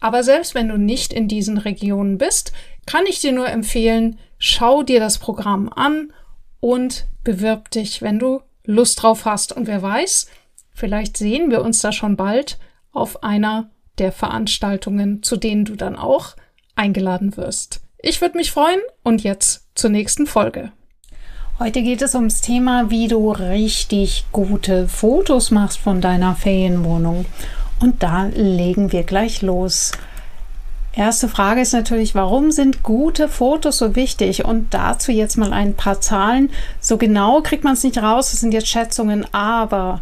Aber selbst wenn du nicht in diesen Regionen bist, kann ich dir nur empfehlen, schau dir das Programm an und bewirb dich, wenn du Lust drauf hast. Und wer weiß, vielleicht sehen wir uns da schon bald auf einer der Veranstaltungen, zu denen du dann auch eingeladen wirst. Ich würde mich freuen und jetzt zur nächsten Folge. Heute geht es ums Thema, wie du richtig gute Fotos machst von deiner Ferienwohnung. Und da legen wir gleich los. Erste Frage ist natürlich, warum sind gute Fotos so wichtig? Und dazu jetzt mal ein paar Zahlen. So genau kriegt man es nicht raus, das sind jetzt Schätzungen, aber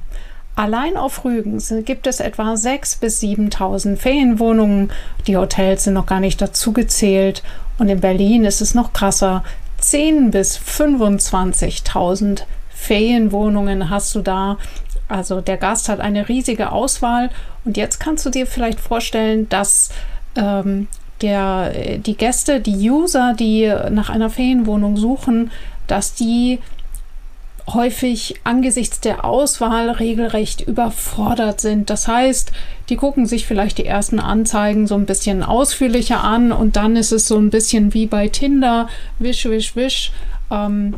allein auf Rügen gibt es etwa 6.000 bis 7.000 Ferienwohnungen. Die Hotels sind noch gar nicht dazu gezählt. Und in Berlin ist es noch krasser. 10.000 bis 25.000 Ferienwohnungen hast du da. Also der Gast hat eine riesige Auswahl und jetzt kannst du dir vielleicht vorstellen, dass ähm, der, die Gäste, die User, die nach einer Ferienwohnung suchen, dass die häufig angesichts der Auswahl regelrecht überfordert sind. Das heißt, die gucken sich vielleicht die ersten Anzeigen so ein bisschen ausführlicher an und dann ist es so ein bisschen wie bei Tinder, wisch, wisch, wisch. Ähm,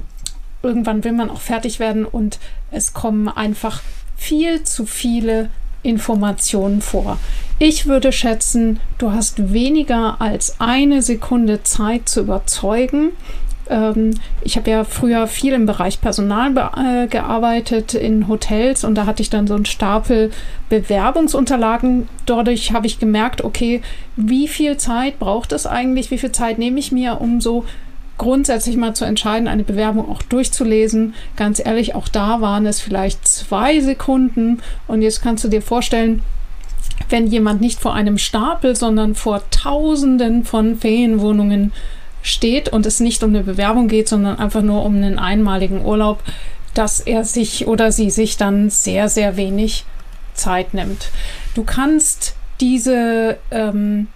irgendwann will man auch fertig werden und es kommen einfach viel zu viele Informationen vor. Ich würde schätzen, du hast weniger als eine Sekunde Zeit zu überzeugen. Ähm, ich habe ja früher viel im Bereich Personal äh, gearbeitet in Hotels und da hatte ich dann so einen Stapel Bewerbungsunterlagen. Dadurch habe ich gemerkt, okay, wie viel Zeit braucht es eigentlich? Wie viel Zeit nehme ich mir, um so grundsätzlich mal zu entscheiden, eine Bewerbung auch durchzulesen. Ganz ehrlich, auch da waren es vielleicht zwei Sekunden. Und jetzt kannst du dir vorstellen, wenn jemand nicht vor einem Stapel, sondern vor Tausenden von Ferienwohnungen steht und es nicht um eine Bewerbung geht, sondern einfach nur um einen einmaligen Urlaub, dass er sich oder sie sich dann sehr, sehr wenig Zeit nimmt. Du kannst diese, ähm,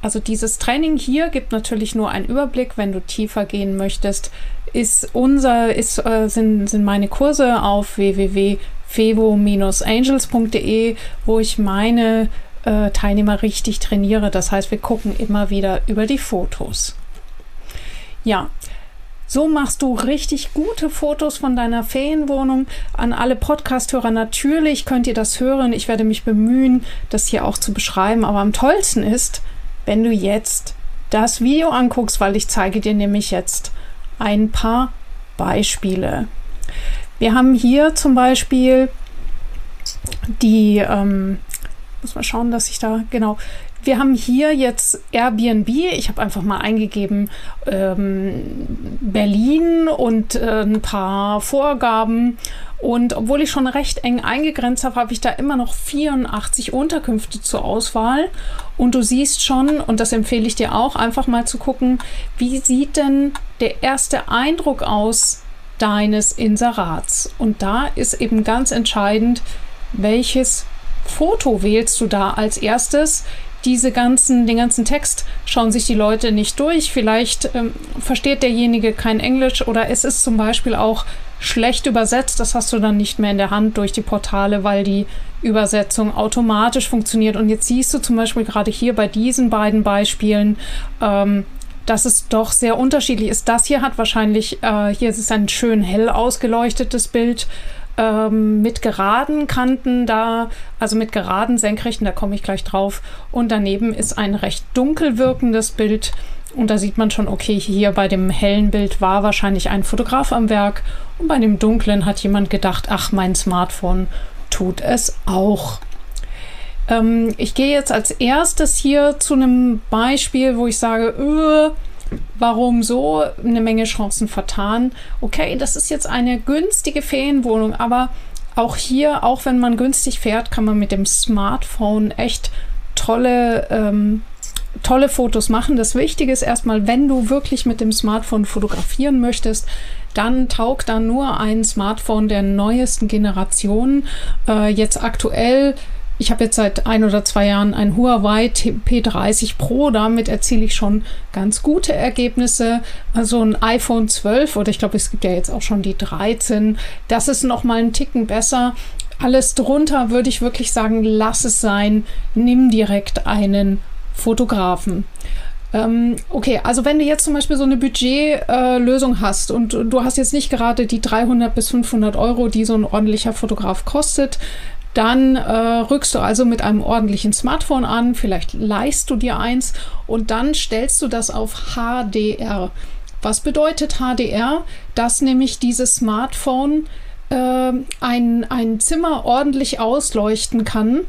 also dieses Training hier gibt natürlich nur einen Überblick, wenn du tiefer gehen möchtest, ist unser, ist, äh, sind, sind meine Kurse auf www.fevo-angels.de, wo ich meine äh, Teilnehmer richtig trainiere. Das heißt, wir gucken immer wieder über die Fotos. Ja, so machst du richtig gute Fotos von deiner Ferienwohnung. An alle Podcasthörer natürlich könnt ihr das hören. Ich werde mich bemühen, das hier auch zu beschreiben. Aber am tollsten ist, wenn du jetzt das Video anguckst, weil ich zeige dir nämlich jetzt ein paar Beispiele. Wir haben hier zum Beispiel die, ähm, muss mal schauen, dass ich da, genau, wir haben hier jetzt Airbnb. Ich habe einfach mal eingegeben ähm, Berlin und äh, ein paar Vorgaben. Und obwohl ich schon recht eng eingegrenzt habe, habe ich da immer noch 84 Unterkünfte zur Auswahl. Und du siehst schon, und das empfehle ich dir auch, einfach mal zu gucken, wie sieht denn der erste Eindruck aus deines Inserats? Und da ist eben ganz entscheidend, welches Foto wählst du da als erstes? diese ganzen, den ganzen Text schauen sich die Leute nicht durch. Vielleicht ähm, versteht derjenige kein Englisch oder es ist zum Beispiel auch schlecht übersetzt. Das hast du dann nicht mehr in der Hand durch die Portale, weil die Übersetzung automatisch funktioniert. Und jetzt siehst du zum Beispiel gerade hier bei diesen beiden Beispielen, ähm, dass es doch sehr unterschiedlich ist. Das hier hat wahrscheinlich, äh, hier ist es ein schön hell ausgeleuchtetes Bild ähm, mit geraden Kanten da, also mit geraden Senkrechten, da komme ich gleich drauf. Und daneben ist ein recht dunkel wirkendes Bild. Und da sieht man schon, okay, hier bei dem hellen Bild war wahrscheinlich ein Fotograf am Werk. Und bei dem dunklen hat jemand gedacht, ach, mein Smartphone tut es auch. Ähm, ich gehe jetzt als erstes hier zu einem Beispiel, wo ich sage, öh, Warum so? Eine Menge Chancen vertan. Okay, das ist jetzt eine günstige Ferienwohnung, aber auch hier, auch wenn man günstig fährt, kann man mit dem Smartphone echt tolle, ähm, tolle Fotos machen. Das Wichtige ist erstmal, wenn du wirklich mit dem Smartphone fotografieren möchtest, dann taugt da nur ein Smartphone der neuesten Generation. Äh, jetzt aktuell ich habe jetzt seit ein oder zwei Jahren ein Huawei P30 Pro. Damit erziele ich schon ganz gute Ergebnisse. Also ein iPhone 12 oder ich glaube, es gibt ja jetzt auch schon die 13. Das ist noch mal einen Ticken besser. Alles drunter würde ich wirklich sagen, lass es sein. Nimm direkt einen Fotografen. Ähm, okay, also wenn du jetzt zum Beispiel so eine Budgetlösung äh, hast und du hast jetzt nicht gerade die 300 bis 500 Euro, die so ein ordentlicher Fotograf kostet, dann äh, rückst du also mit einem ordentlichen Smartphone an, vielleicht leihst du dir eins und dann stellst du das auf HDR. Was bedeutet HDR? Dass nämlich dieses Smartphone äh, ein, ein Zimmer ordentlich ausleuchten kann.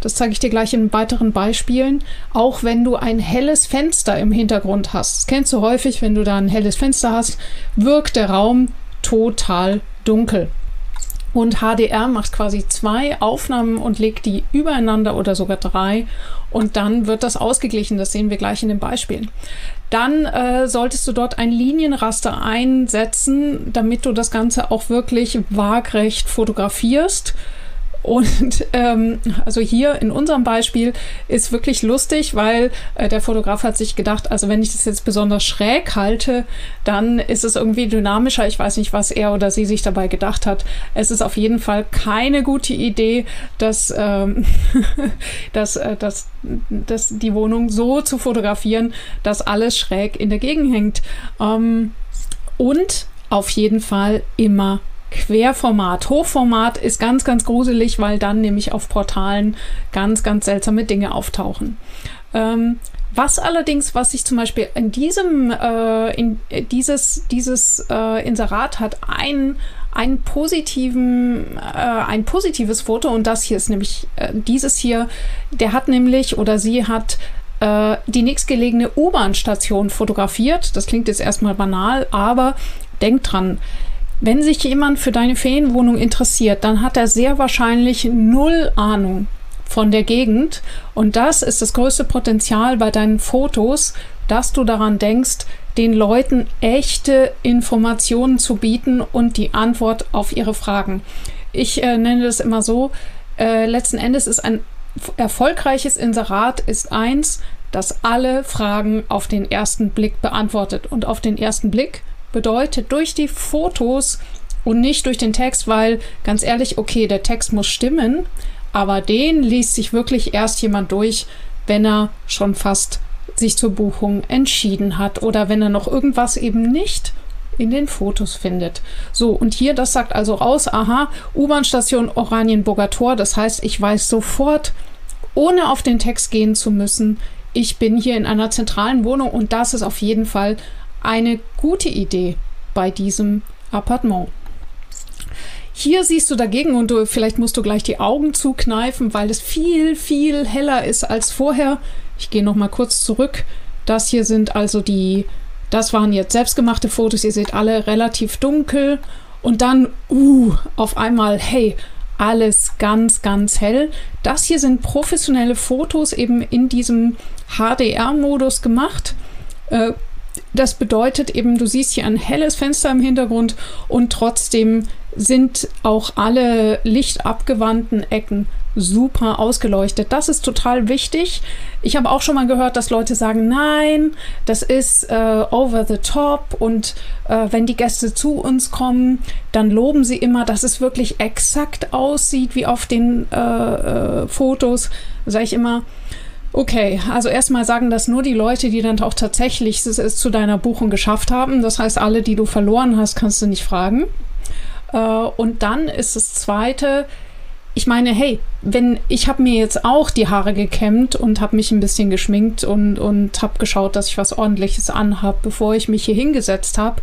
Das zeige ich dir gleich in weiteren Beispielen. Auch wenn du ein helles Fenster im Hintergrund hast. Das kennst du häufig, wenn du da ein helles Fenster hast, wirkt der Raum total dunkel. Und HDR macht quasi zwei Aufnahmen und legt die übereinander oder sogar drei. Und dann wird das ausgeglichen. Das sehen wir gleich in den Beispielen. Dann äh, solltest du dort ein Linienraster einsetzen, damit du das Ganze auch wirklich waagrecht fotografierst. Und ähm, also hier in unserem Beispiel ist wirklich lustig, weil äh, der Fotograf hat sich gedacht, also wenn ich das jetzt besonders schräg halte, dann ist es irgendwie dynamischer. Ich weiß nicht, was er oder sie sich dabei gedacht hat. Es ist auf jeden Fall keine gute Idee, dass, ähm, dass, äh, dass, dass die Wohnung so zu fotografieren, dass alles schräg in der Gegend hängt. Ähm, und auf jeden Fall immer Querformat. Hochformat ist ganz, ganz gruselig, weil dann nämlich auf Portalen ganz, ganz seltsame Dinge auftauchen. Ähm, was allerdings, was sich zum Beispiel in diesem, äh, in äh, dieses, dieses äh, Inserat hat, ein, einen positiven, äh, ein positives Foto und das hier ist nämlich äh, dieses hier, der hat nämlich oder sie hat äh, die nächstgelegene U-Bahn-Station fotografiert. Das klingt jetzt erstmal banal, aber denkt dran, wenn sich jemand für deine Ferienwohnung interessiert, dann hat er sehr wahrscheinlich null Ahnung von der Gegend. Und das ist das größte Potenzial bei deinen Fotos, dass du daran denkst, den Leuten echte Informationen zu bieten und die Antwort auf ihre Fragen. Ich äh, nenne das immer so, äh, letzten Endes ist ein erfolgreiches Inserat ist eins, das alle Fragen auf den ersten Blick beantwortet. Und auf den ersten Blick bedeutet durch die Fotos und nicht durch den Text, weil ganz ehrlich, okay, der Text muss stimmen, aber den liest sich wirklich erst jemand durch, wenn er schon fast sich zur Buchung entschieden hat oder wenn er noch irgendwas eben nicht in den Fotos findet. So, und hier, das sagt also raus, aha, U-Bahn-Station Oranienburger Tor, das heißt, ich weiß sofort, ohne auf den Text gehen zu müssen, ich bin hier in einer zentralen Wohnung und das ist auf jeden Fall eine gute Idee bei diesem Appartement. Hier siehst du dagegen und du, vielleicht musst du gleich die Augen zukneifen, weil es viel, viel heller ist als vorher. Ich gehe noch mal kurz zurück. Das hier sind also die, das waren jetzt selbstgemachte Fotos. Ihr seht alle relativ dunkel und dann, uh, auf einmal, hey, alles ganz, ganz hell. Das hier sind professionelle Fotos eben in diesem HDR-Modus gemacht. Äh, das bedeutet eben, du siehst hier ein helles Fenster im Hintergrund und trotzdem sind auch alle lichtabgewandten Ecken super ausgeleuchtet. Das ist total wichtig. Ich habe auch schon mal gehört, dass Leute sagen, nein, das ist äh, over the top und äh, wenn die Gäste zu uns kommen, dann loben sie immer, dass es wirklich exakt aussieht wie auf den äh, äh Fotos. Sage ich immer, Okay, also erstmal sagen das nur die Leute, die dann auch tatsächlich es zu deiner Buchung geschafft haben. Das heißt, alle, die du verloren hast, kannst du nicht fragen. Äh, und dann ist das Zweite, ich meine, hey, wenn ich habe mir jetzt auch die Haare gekämmt und habe mich ein bisschen geschminkt und, und habe geschaut, dass ich was ordentliches anhabe, bevor ich mich hier hingesetzt habe.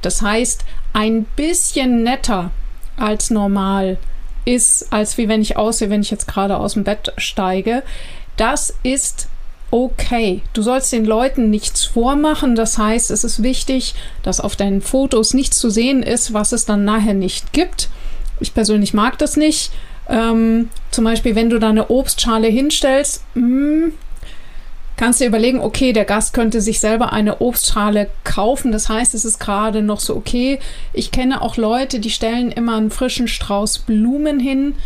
Das heißt, ein bisschen netter als normal ist, als wie wenn ich aussehe, wenn ich jetzt gerade aus dem Bett steige. Das ist okay. Du sollst den Leuten nichts vormachen. Das heißt, es ist wichtig, dass auf deinen Fotos nichts zu sehen ist, was es dann nachher nicht gibt. Ich persönlich mag das nicht. Ähm, zum Beispiel, wenn du da eine Obstschale hinstellst, mh, hm, kannst du überlegen, okay, der Gast könnte sich selber eine Obstschale kaufen. Das heißt, es ist gerade noch so okay. Ich kenne auch Leute, die stellen immer einen frischen Strauß Blumen hin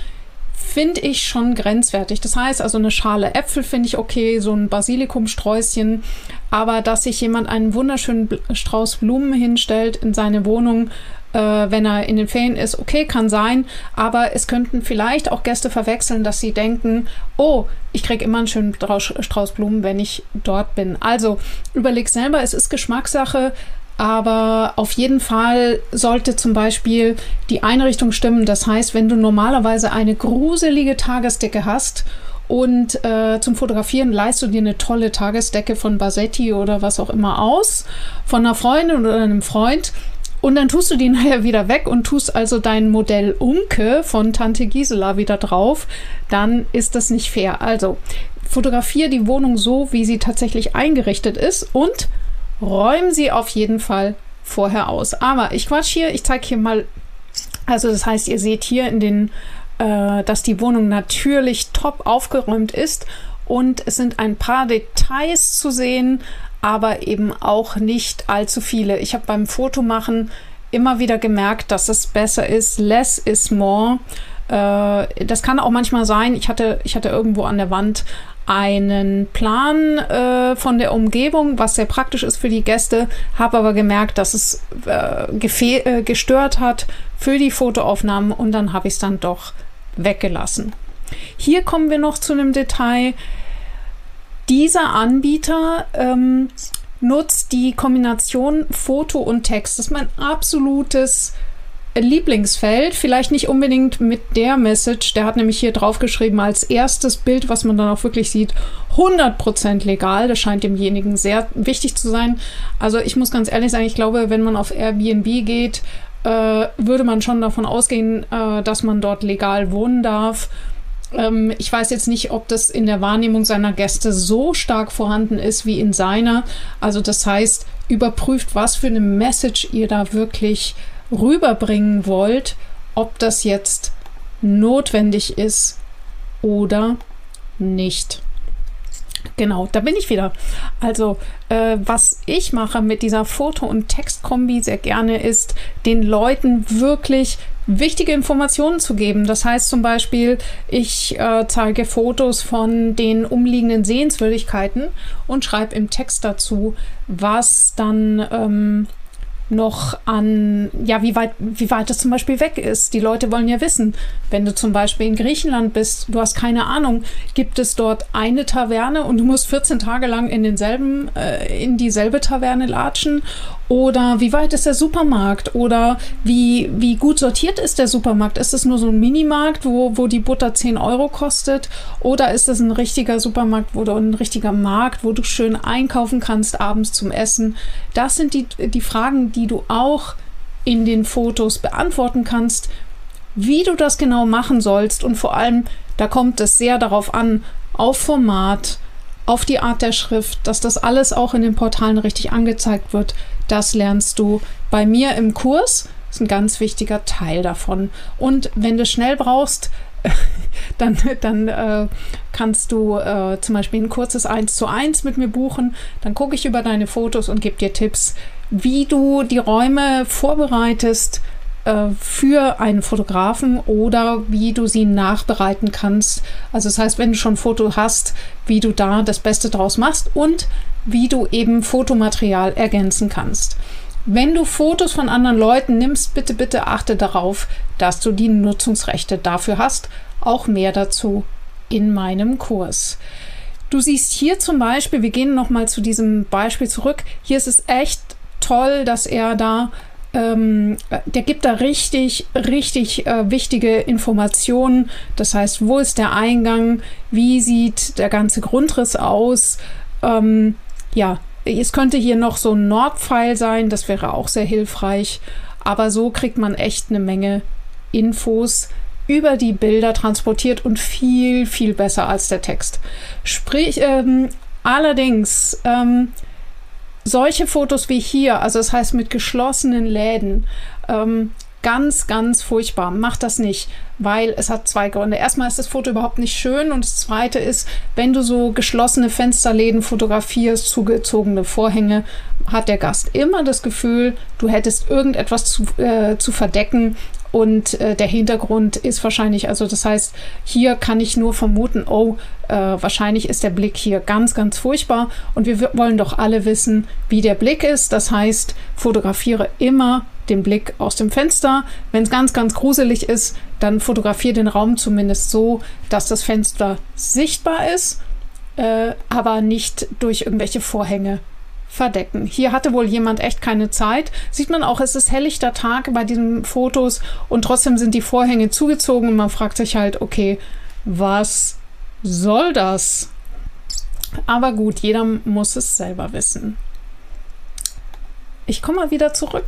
finde ich schon grenzwertig. Das heißt also eine Schale Äpfel finde ich okay, so ein Basilikumsträußchen, aber dass sich jemand einen wunderschönen Strauß Blumen hinstellt in seine Wohnung, äh, wenn er in den Ferien ist, okay, kann sein, aber es könnten vielleicht auch Gäste verwechseln, dass sie denken, oh, ich kriege immer einen schönen Strauß Blumen, wenn ich dort bin. Also überleg selber, es ist Geschmackssache. Aber auf jeden Fall sollte zum Beispiel die Einrichtung stimmen. Das heißt, wenn du normalerweise eine gruselige Tagesdecke hast und äh, zum Fotografieren leist du dir eine tolle Tagesdecke von Basetti oder was auch immer aus, von einer Freundin oder einem Freund. Und dann tust du die nachher wieder weg und tust also dein Modell Unke von Tante Gisela wieder drauf, dann ist das nicht fair. Also fotografiere die Wohnung so, wie sie tatsächlich eingerichtet ist und räumen Sie auf jeden Fall vorher aus. Aber ich quatsch hier, ich zeige hier mal, also das heißt, ihr seht hier in den, äh, dass die Wohnung natürlich top aufgeräumt ist und es sind ein paar Details zu sehen, aber eben auch nicht allzu viele. Ich habe beim Fotomachen immer wieder gemerkt, dass es besser ist, less is more. Äh, das kann auch manchmal sein. Ich hatte, ich hatte irgendwo an der Wand einen Plan äh, von der Umgebung, was sehr praktisch ist für die Gäste, habe aber gemerkt, dass es äh, äh, gestört hat für die Fotoaufnahmen und dann habe ich es dann doch weggelassen. Hier kommen wir noch zu einem Detail. Dieser Anbieter ähm, nutzt die Kombination Foto und Text. Das ist mein absolutes Lieblingsfeld, vielleicht nicht unbedingt mit der Message, der hat nämlich hier draufgeschrieben als erstes Bild, was man dann auch wirklich sieht, 100% legal. Das scheint demjenigen sehr wichtig zu sein. Also ich muss ganz ehrlich sagen, ich glaube, wenn man auf Airbnb geht, äh, würde man schon davon ausgehen, äh, dass man dort legal wohnen darf. Ähm, ich weiß jetzt nicht, ob das in der Wahrnehmung seiner Gäste so stark vorhanden ist wie in seiner. Also das heißt, überprüft, was für eine Message ihr da wirklich rüberbringen wollt, ob das jetzt notwendig ist oder nicht. Genau, da bin ich wieder. Also, äh, was ich mache mit dieser Foto- und Textkombi sehr gerne ist, den Leuten wirklich wichtige Informationen zu geben. Das heißt zum Beispiel, ich äh, zeige Fotos von den umliegenden Sehenswürdigkeiten und schreibe im Text dazu, was dann ähm, noch an, ja, wie weit, wie weit es zum Beispiel weg ist. Die Leute wollen ja wissen, wenn du zum Beispiel in Griechenland bist, du hast keine Ahnung, gibt es dort eine Taverne und du musst 14 Tage lang in denselben, äh, in dieselbe Taverne latschen oder wie weit ist der Supermarkt? Oder wie, wie gut sortiert ist der Supermarkt? Ist es nur so ein Minimarkt, wo, wo die Butter 10 Euro kostet? Oder ist es ein richtiger Supermarkt, wo du ein richtiger Markt, wo du schön einkaufen kannst abends zum Essen? Das sind die, die Fragen, die du auch in den Fotos beantworten kannst, wie du das genau machen sollst. Und vor allem, da kommt es sehr darauf an, auf Format, auf die Art der Schrift, dass das alles auch in den Portalen richtig angezeigt wird. Das lernst du bei mir im Kurs. Das ist ein ganz wichtiger Teil davon. Und wenn du schnell brauchst, dann, dann äh, kannst du äh, zum Beispiel ein kurzes 1 zu 1 mit mir buchen. Dann gucke ich über deine Fotos und gebe dir Tipps, wie du die Räume vorbereitest äh, für einen Fotografen oder wie du sie nachbereiten kannst. Also das heißt, wenn du schon ein Foto hast, wie du da das Beste draus machst und wie du eben Fotomaterial ergänzen kannst. Wenn du Fotos von anderen Leuten nimmst, bitte, bitte achte darauf, dass du die Nutzungsrechte dafür hast. Auch mehr dazu in meinem Kurs. Du siehst hier zum Beispiel, wir gehen nochmal zu diesem Beispiel zurück. Hier ist es echt toll, dass er da, ähm, der gibt da richtig, richtig äh, wichtige Informationen. Das heißt, wo ist der Eingang? Wie sieht der ganze Grundriss aus? Ähm, ja, es könnte hier noch so ein Nordpfeil sein, das wäre auch sehr hilfreich. Aber so kriegt man echt eine Menge Infos über die Bilder transportiert und viel, viel besser als der Text. Sprich, ähm, allerdings, ähm, solche Fotos wie hier, also das heißt mit geschlossenen Läden, ähm, ganz, ganz furchtbar. Macht das nicht, weil es hat zwei Gründe. Erstmal ist das Foto überhaupt nicht schön und das zweite ist, wenn du so geschlossene Fensterläden fotografierst, zugezogene Vorhänge, hat der Gast immer das Gefühl, du hättest irgendetwas zu, äh, zu verdecken und äh, der Hintergrund ist wahrscheinlich, also das heißt, hier kann ich nur vermuten, oh, äh, wahrscheinlich ist der Blick hier ganz, ganz furchtbar. Und wir wollen doch alle wissen, wie der Blick ist. Das heißt, fotografiere immer den Blick aus dem Fenster. Wenn es ganz, ganz gruselig ist, dann fotografiere den Raum zumindest so, dass das Fenster sichtbar ist, äh, aber nicht durch irgendwelche Vorhänge verdecken. Hier hatte wohl jemand echt keine Zeit. Sieht man auch, es ist helllichter Tag bei diesen Fotos und trotzdem sind die Vorhänge zugezogen und man fragt sich halt, okay, was soll das? Aber gut, jeder muss es selber wissen. Ich komme mal wieder zurück.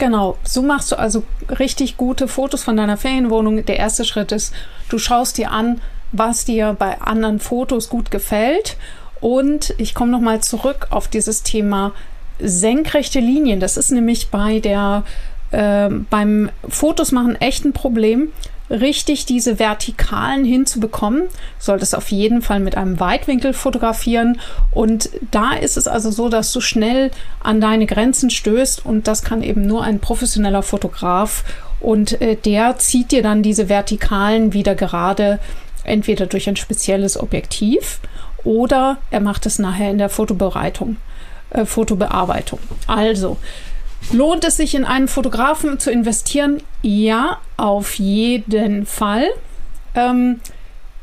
Genau, so machst du also richtig gute Fotos von deiner Ferienwohnung. Der erste Schritt ist, du schaust dir an, was dir bei anderen Fotos gut gefällt. Und ich komme nochmal zurück auf dieses Thema senkrechte Linien. Das ist nämlich bei der äh, beim Fotos machen echt ein Problem richtig diese Vertikalen hinzubekommen, solltest auf jeden Fall mit einem Weitwinkel fotografieren. Und da ist es also so, dass du schnell an deine Grenzen stößt und das kann eben nur ein professioneller Fotograf. Und äh, der zieht dir dann diese Vertikalen wieder gerade, entweder durch ein spezielles Objektiv oder er macht es nachher in der Fotobereitung, äh, Fotobearbeitung. Also, Lohnt es sich in einen Fotografen zu investieren? Ja, auf jeden Fall. Ähm,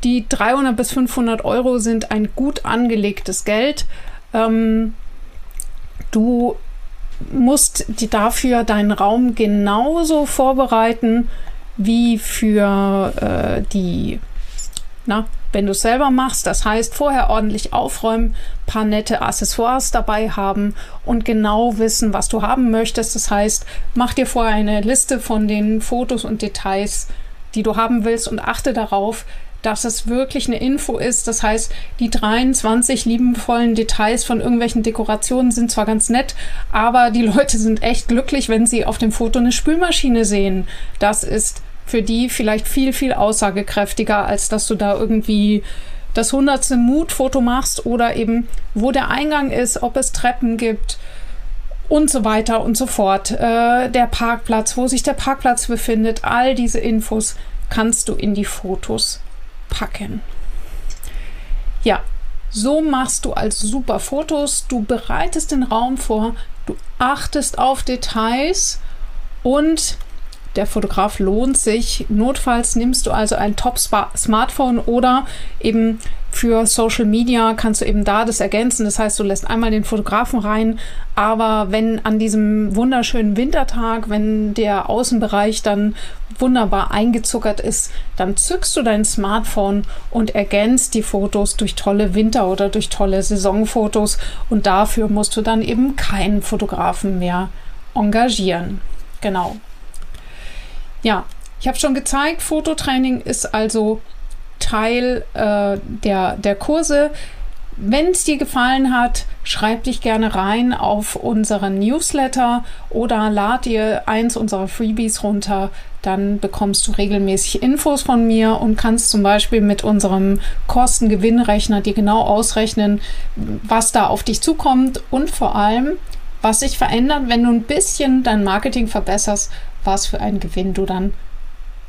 die 300 bis 500 Euro sind ein gut angelegtes Geld. Ähm, du musst die dafür deinen Raum genauso vorbereiten wie für äh, die na, wenn du es selber machst, das heißt vorher ordentlich aufräumen, paar nette Accessoires dabei haben und genau wissen, was du haben möchtest. Das heißt, mach dir vorher eine Liste von den Fotos und Details, die du haben willst und achte darauf, dass es wirklich eine Info ist. Das heißt, die 23 liebenvollen Details von irgendwelchen Dekorationen sind zwar ganz nett, aber die Leute sind echt glücklich, wenn sie auf dem Foto eine Spülmaschine sehen. Das ist für die vielleicht viel, viel aussagekräftiger, als dass du da irgendwie das hundertste Mutfoto machst oder eben wo der Eingang ist, ob es Treppen gibt und so weiter und so fort. Äh, der Parkplatz, wo sich der Parkplatz befindet, all diese Infos kannst du in die Fotos packen. Ja, so machst du also super Fotos, du bereitest den Raum vor, du achtest auf Details und der Fotograf lohnt sich. Notfalls nimmst du also ein Top-Smartphone oder eben für Social Media kannst du eben da das ergänzen. Das heißt, du lässt einmal den Fotografen rein, aber wenn an diesem wunderschönen Wintertag, wenn der Außenbereich dann wunderbar eingezuckert ist, dann zückst du dein Smartphone und ergänzt die Fotos durch tolle Winter- oder durch tolle Saisonfotos und dafür musst du dann eben keinen Fotografen mehr engagieren. Genau. Ja, ich habe schon gezeigt, Fototraining ist also Teil äh, der, der Kurse. Wenn es dir gefallen hat, schreib dich gerne rein auf unseren Newsletter oder lad dir eins unserer Freebies runter. Dann bekommst du regelmäßig Infos von mir und kannst zum Beispiel mit unserem Kosten-Gewinn-Rechner dir genau ausrechnen, was da auf dich zukommt und vor allem, was sich verändert, wenn du ein bisschen dein Marketing verbesserst, was für einen Gewinn du dann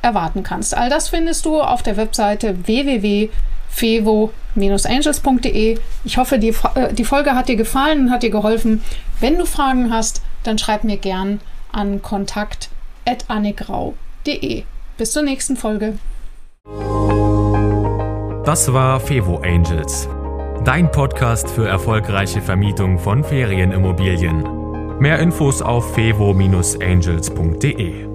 erwarten kannst. All das findest du auf der Webseite www.fevo-angels.de. Ich hoffe, die, äh, die Folge hat dir gefallen und hat dir geholfen. Wenn du Fragen hast, dann schreib mir gern an kontakt.annegrau.de. Bis zur nächsten Folge. Das war Fevo Angels, dein Podcast für erfolgreiche Vermietung von Ferienimmobilien. Mehr Infos auf fevo-angels.de.